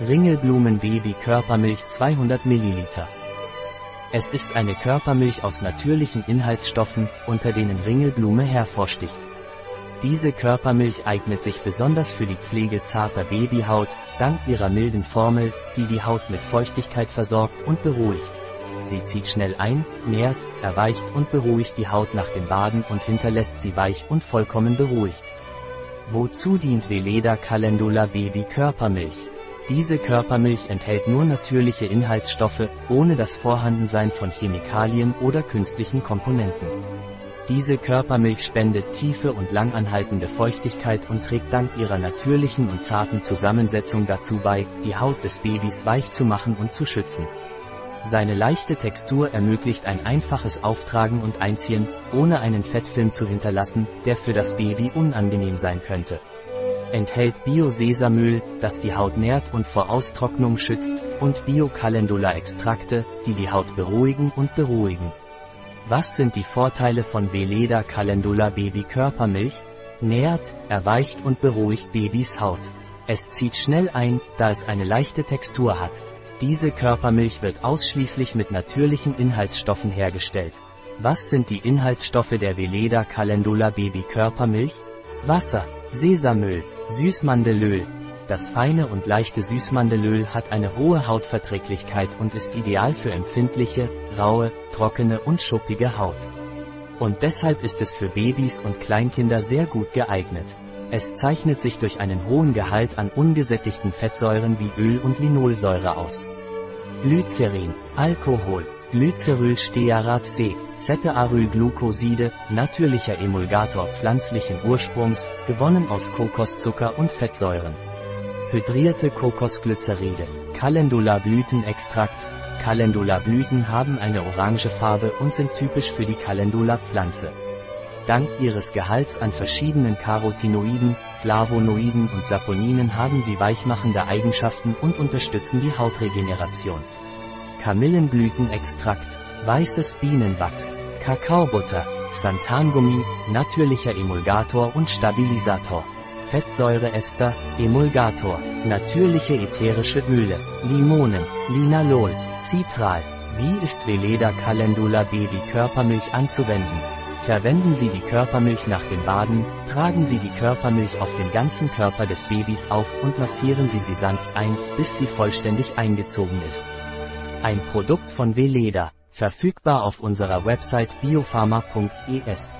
Ringelblumen Baby Körpermilch 200 ml. Es ist eine Körpermilch aus natürlichen Inhaltsstoffen, unter denen Ringelblume hervorsticht. Diese Körpermilch eignet sich besonders für die Pflege zarter Babyhaut, dank ihrer milden Formel, die die Haut mit Feuchtigkeit versorgt und beruhigt. Sie zieht schnell ein, nährt, erweicht und beruhigt die Haut nach dem Baden und hinterlässt sie weich und vollkommen beruhigt. Wozu dient Veleda Calendula Baby Körpermilch? Diese Körpermilch enthält nur natürliche Inhaltsstoffe, ohne das Vorhandensein von Chemikalien oder künstlichen Komponenten. Diese Körpermilch spendet tiefe und langanhaltende Feuchtigkeit und trägt dank ihrer natürlichen und zarten Zusammensetzung dazu bei, die Haut des Babys weich zu machen und zu schützen. Seine leichte Textur ermöglicht ein einfaches Auftragen und Einziehen, ohne einen Fettfilm zu hinterlassen, der für das Baby unangenehm sein könnte enthält Bio-Sesamöl, das die Haut nährt und vor Austrocknung schützt, und Bio-Calendula-Extrakte, die die Haut beruhigen und beruhigen. Was sind die Vorteile von Veleda Calendula Baby Körpermilch? Nährt, erweicht und beruhigt Babys Haut. Es zieht schnell ein, da es eine leichte Textur hat. Diese Körpermilch wird ausschließlich mit natürlichen Inhaltsstoffen hergestellt. Was sind die Inhaltsstoffe der Veleda Calendula Baby Körpermilch? Wasser, Sesamöl, Süßmandelöl. Das feine und leichte Süßmandelöl hat eine hohe Hautverträglichkeit und ist ideal für empfindliche, raue, trockene und schuppige Haut. Und deshalb ist es für Babys und Kleinkinder sehr gut geeignet. Es zeichnet sich durch einen hohen Gehalt an ungesättigten Fettsäuren wie Öl und Linolsäure aus. Glycerin, Alkohol, Glycerylstearat C, Cettearylglucoside, natürlicher Emulgator pflanzlichen Ursprungs, gewonnen aus Kokoszucker und Fettsäuren. Hydrierte Kokosglyceride, Calendula-Blütenextrakt. Calendula-Blüten haben eine orange Farbe und sind typisch für die Calendula-Pflanze. Dank ihres Gehalts an verschiedenen Carotinoiden, Flavonoiden und Saponinen haben sie weichmachende Eigenschaften und unterstützen die Hautregeneration. Kamillenblütenextrakt, weißes Bienenwachs, Kakaobutter, Xanthangummi, natürlicher Emulgator und Stabilisator. Fettsäureester, Emulgator, natürliche ätherische Öle, Limonen, Linalol, Citral. Wie ist Veleda Calendula Baby Körpermilch anzuwenden? Verwenden Sie die Körpermilch nach dem Baden, tragen Sie die Körpermilch auf den ganzen Körper des Babys auf und massieren Sie sie sanft ein, bis sie vollständig eingezogen ist. Ein Produkt von Veleda, verfügbar auf unserer Website biopharma.es.